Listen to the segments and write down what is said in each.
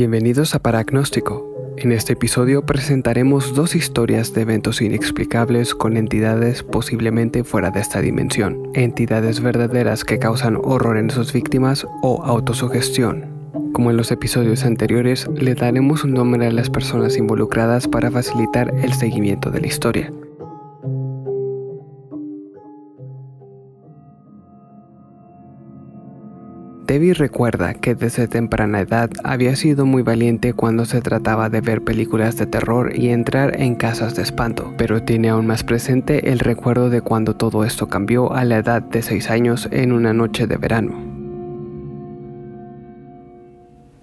Bienvenidos a Paragnóstico. En este episodio presentaremos dos historias de eventos inexplicables con entidades posiblemente fuera de esta dimensión, entidades verdaderas que causan horror en sus víctimas o autosugestión. Como en los episodios anteriores, le daremos un nombre a las personas involucradas para facilitar el seguimiento de la historia. Debbie recuerda que desde temprana edad había sido muy valiente cuando se trataba de ver películas de terror y entrar en casas de espanto, pero tiene aún más presente el recuerdo de cuando todo esto cambió a la edad de 6 años en una noche de verano.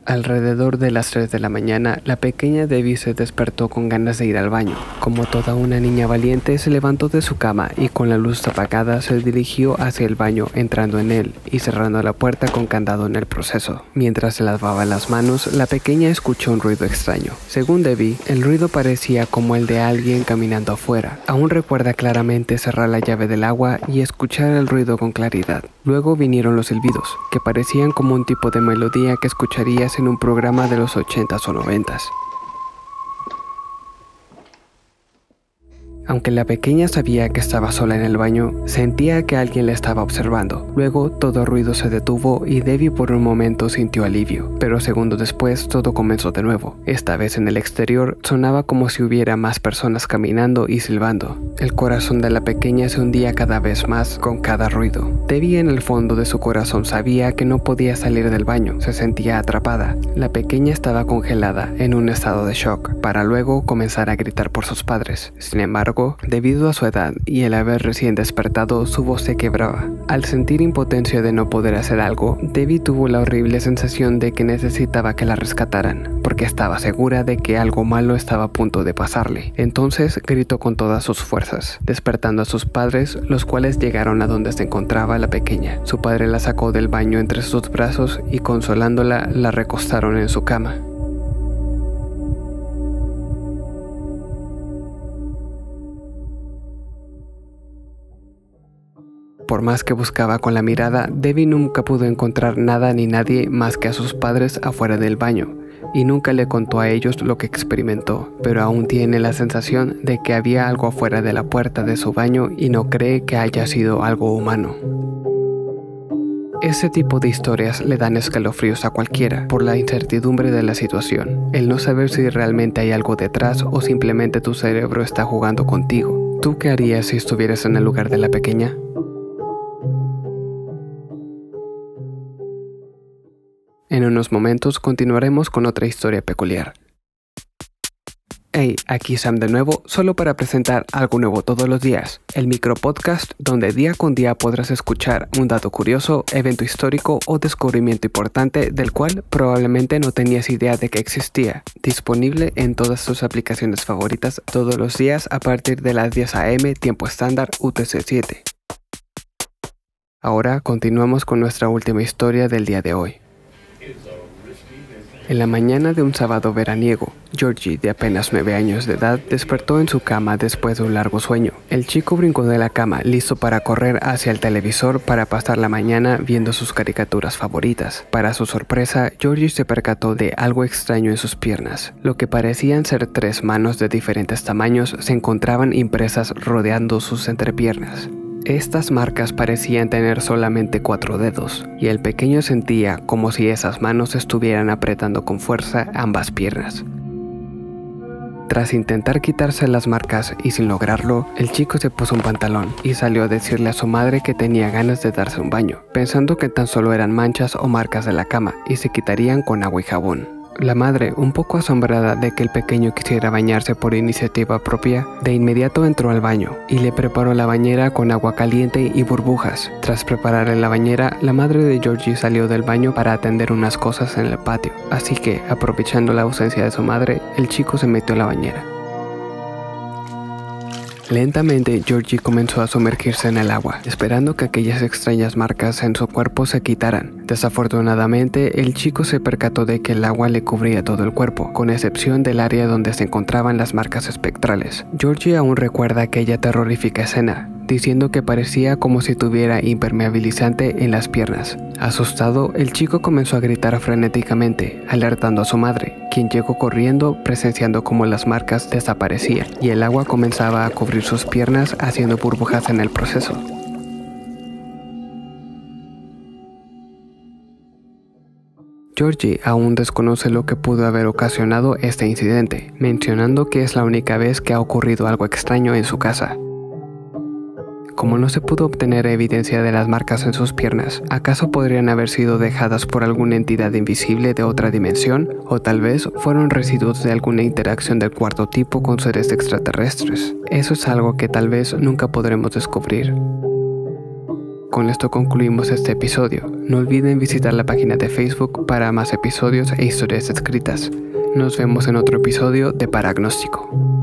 Alrededor de las 3 de la mañana, la pequeña Debbie se despertó con ganas de ir al baño. Como toda una niña valiente, se levantó de su cama y con la luz apagada se dirigió hacia el baño, entrando en él y cerrando la puerta con candado en el proceso. Mientras se lavaba las manos, la pequeña escuchó un ruido extraño. Según Debbie, el ruido parecía como el de alguien caminando afuera. Aún recuerda claramente cerrar la llave del agua y escuchar el ruido con claridad. Luego vinieron los silbidos, que parecían como un tipo de melodía que escucharías en un programa de los 80s o 90s. Aunque la pequeña sabía que estaba sola en el baño, sentía que alguien la estaba observando. Luego todo ruido se detuvo y Debbie por un momento sintió alivio, pero segundos después todo comenzó de nuevo. Esta vez en el exterior sonaba como si hubiera más personas caminando y silbando. El corazón de la pequeña se hundía cada vez más con cada ruido. Debbie en el fondo de su corazón sabía que no podía salir del baño, se sentía atrapada. La pequeña estaba congelada en un estado de shock, para luego comenzar a gritar por sus padres. Sin embargo, debido a su edad y el haber recién despertado, su voz se quebraba. Al sentir impotencia de no poder hacer algo, Debbie tuvo la horrible sensación de que necesitaba que la rescataran, porque estaba segura de que algo malo estaba a punto de pasarle. Entonces gritó con todas sus fuerzas, despertando a sus padres, los cuales llegaron a donde se encontraba la pequeña. Su padre la sacó del baño entre sus brazos y consolándola la recostaron en su cama. Por más que buscaba con la mirada, Debbie nunca pudo encontrar nada ni nadie más que a sus padres afuera del baño, y nunca le contó a ellos lo que experimentó, pero aún tiene la sensación de que había algo afuera de la puerta de su baño y no cree que haya sido algo humano. Ese tipo de historias le dan escalofríos a cualquiera por la incertidumbre de la situación, el no saber si realmente hay algo detrás o simplemente tu cerebro está jugando contigo. ¿Tú qué harías si estuvieras en el lugar de la pequeña? En unos momentos continuaremos con otra historia peculiar. Hey, aquí Sam de nuevo, solo para presentar algo nuevo todos los días, el micro podcast donde día con día podrás escuchar un dato curioso, evento histórico o descubrimiento importante del cual probablemente no tenías idea de que existía, disponible en todas tus aplicaciones favoritas todos los días a partir de las 10 am tiempo estándar UTC 7. Ahora continuamos con nuestra última historia del día de hoy. En la mañana de un sábado veraniego, Georgie, de apenas 9 años de edad, despertó en su cama después de un largo sueño. El chico brincó de la cama, listo para correr hacia el televisor para pasar la mañana viendo sus caricaturas favoritas. Para su sorpresa, Georgie se percató de algo extraño en sus piernas. Lo que parecían ser tres manos de diferentes tamaños se encontraban impresas rodeando sus entrepiernas. Estas marcas parecían tener solamente cuatro dedos, y el pequeño sentía como si esas manos estuvieran apretando con fuerza ambas piernas. Tras intentar quitarse las marcas y sin lograrlo, el chico se puso un pantalón y salió a decirle a su madre que tenía ganas de darse un baño, pensando que tan solo eran manchas o marcas de la cama y se quitarían con agua y jabón. La madre, un poco asombrada de que el pequeño quisiera bañarse por iniciativa propia, de inmediato entró al baño y le preparó la bañera con agua caliente y burbujas. Tras prepararle la bañera, la madre de Georgie salió del baño para atender unas cosas en el patio, así que, aprovechando la ausencia de su madre, el chico se metió a la bañera. Lentamente, Georgie comenzó a sumergirse en el agua, esperando que aquellas extrañas marcas en su cuerpo se quitaran. Desafortunadamente, el chico se percató de que el agua le cubría todo el cuerpo, con excepción del área donde se encontraban las marcas espectrales. Georgie aún recuerda aquella terrorífica escena, diciendo que parecía como si tuviera impermeabilizante en las piernas. Asustado, el chico comenzó a gritar frenéticamente, alertando a su madre, quien llegó corriendo presenciando cómo las marcas desaparecían y el agua comenzaba a cubrir sus piernas haciendo burbujas en el proceso. Georgie aún desconoce lo que pudo haber ocasionado este incidente, mencionando que es la única vez que ha ocurrido algo extraño en su casa. Como no se pudo obtener evidencia de las marcas en sus piernas, ¿acaso podrían haber sido dejadas por alguna entidad invisible de otra dimensión? ¿O tal vez fueron residuos de alguna interacción del cuarto tipo con seres extraterrestres? Eso es algo que tal vez nunca podremos descubrir. Con esto concluimos este episodio. No olviden visitar la página de Facebook para más episodios e historias escritas. Nos vemos en otro episodio de Paragnóstico.